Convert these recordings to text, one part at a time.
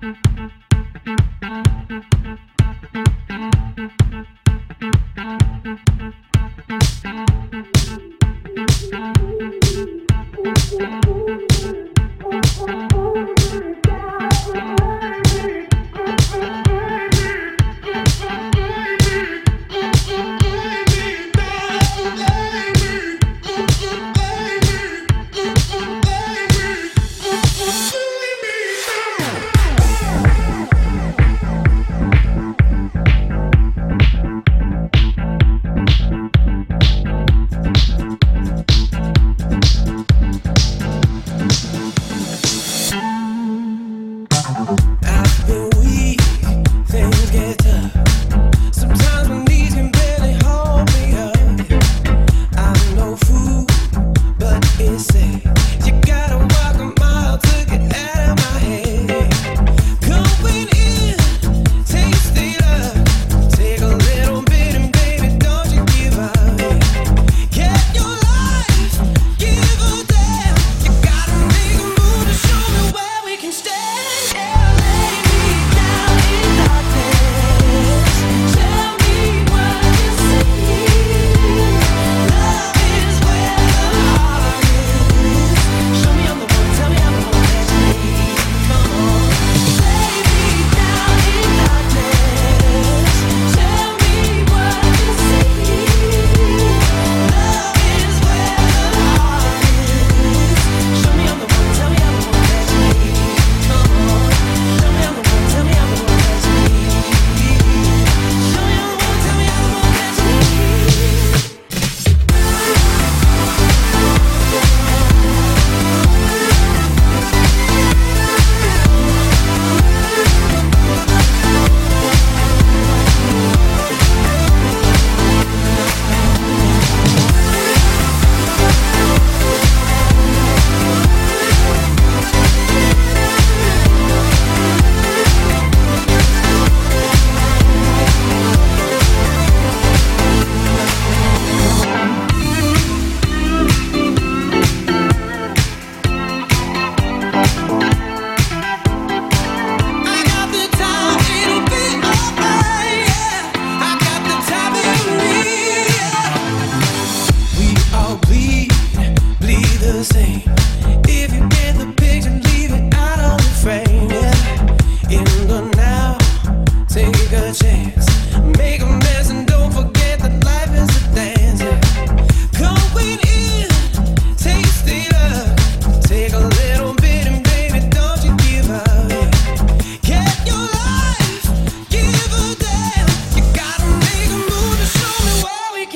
can stand.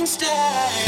stay.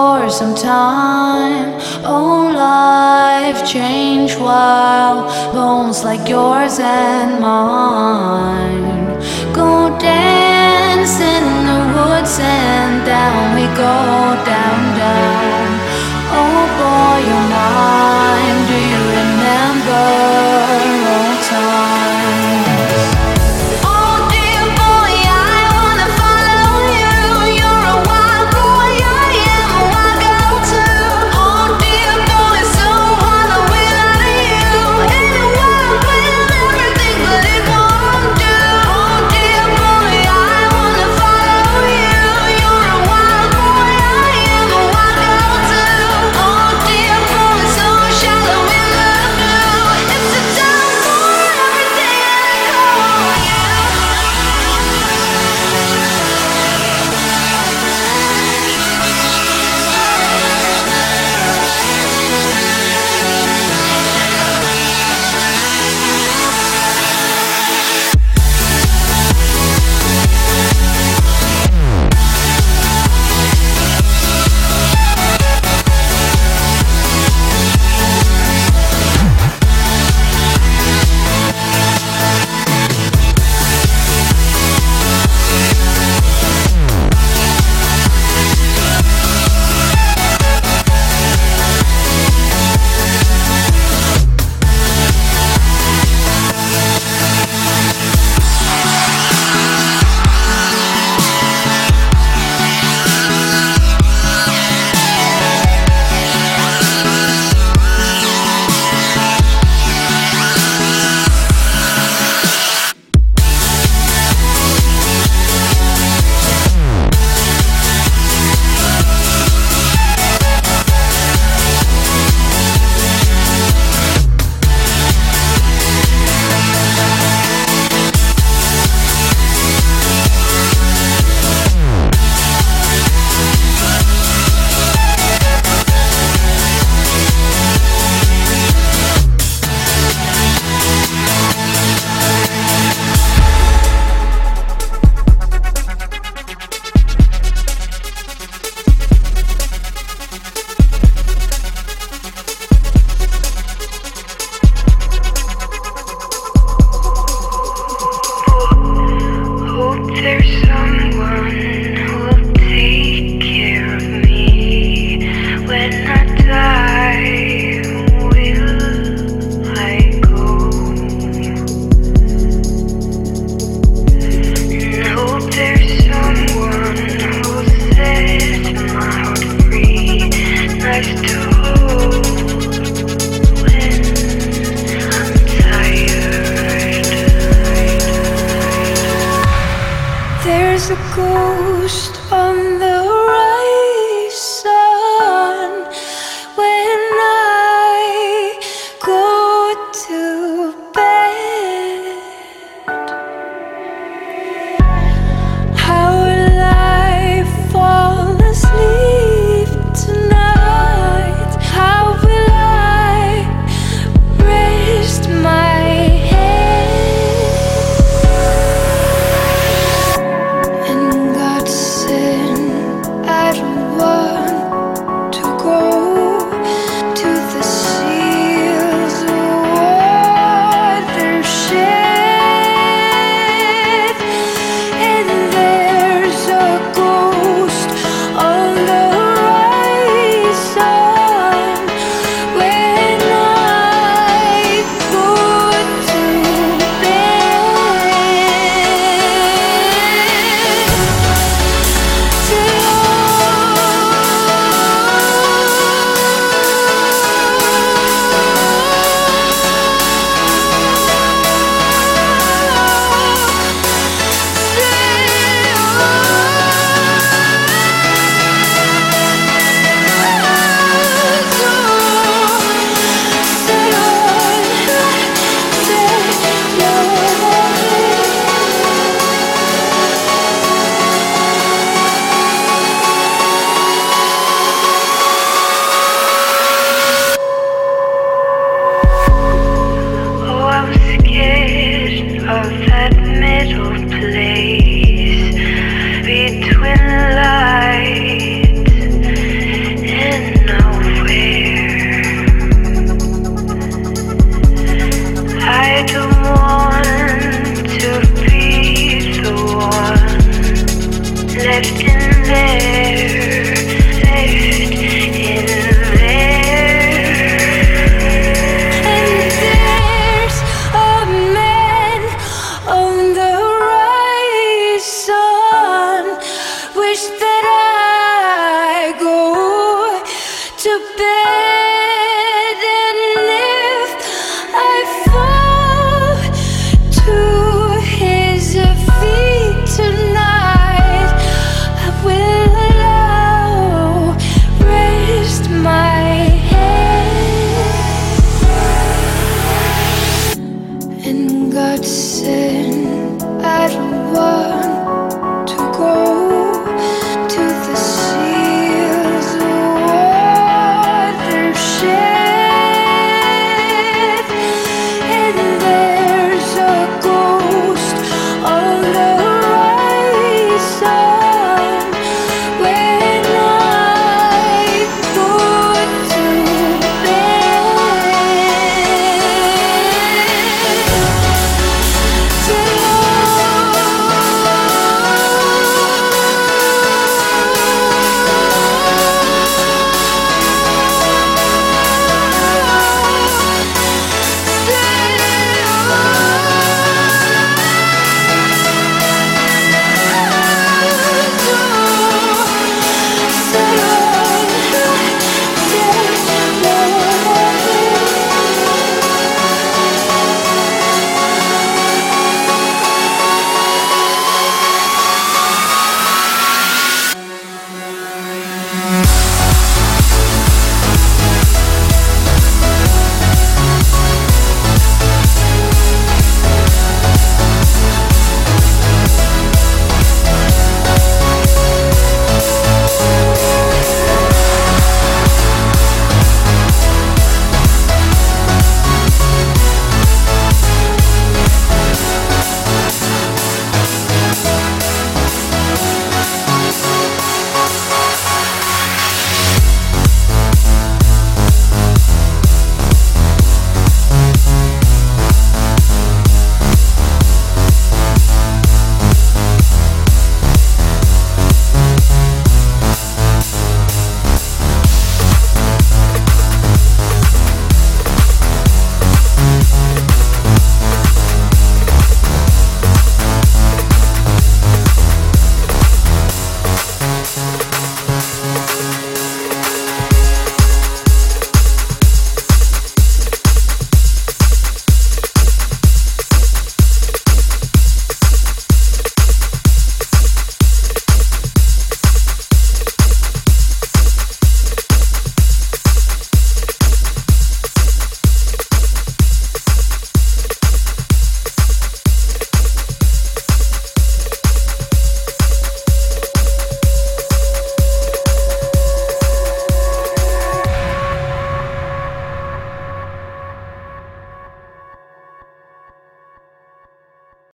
for some time. Oh, life change while bones like yours and mine go dance in the woods and down we go down down. Oh boy, you're mine. Do you remember?